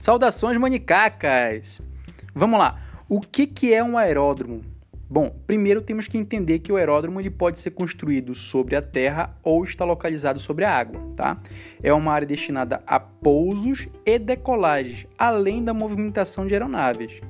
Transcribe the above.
Saudações manicacas! Vamos lá. O que, que é um aeródromo? Bom, primeiro temos que entender que o aeródromo ele pode ser construído sobre a terra ou está localizado sobre a água, tá? É uma área destinada a pousos e decolagens, além da movimentação de aeronaves.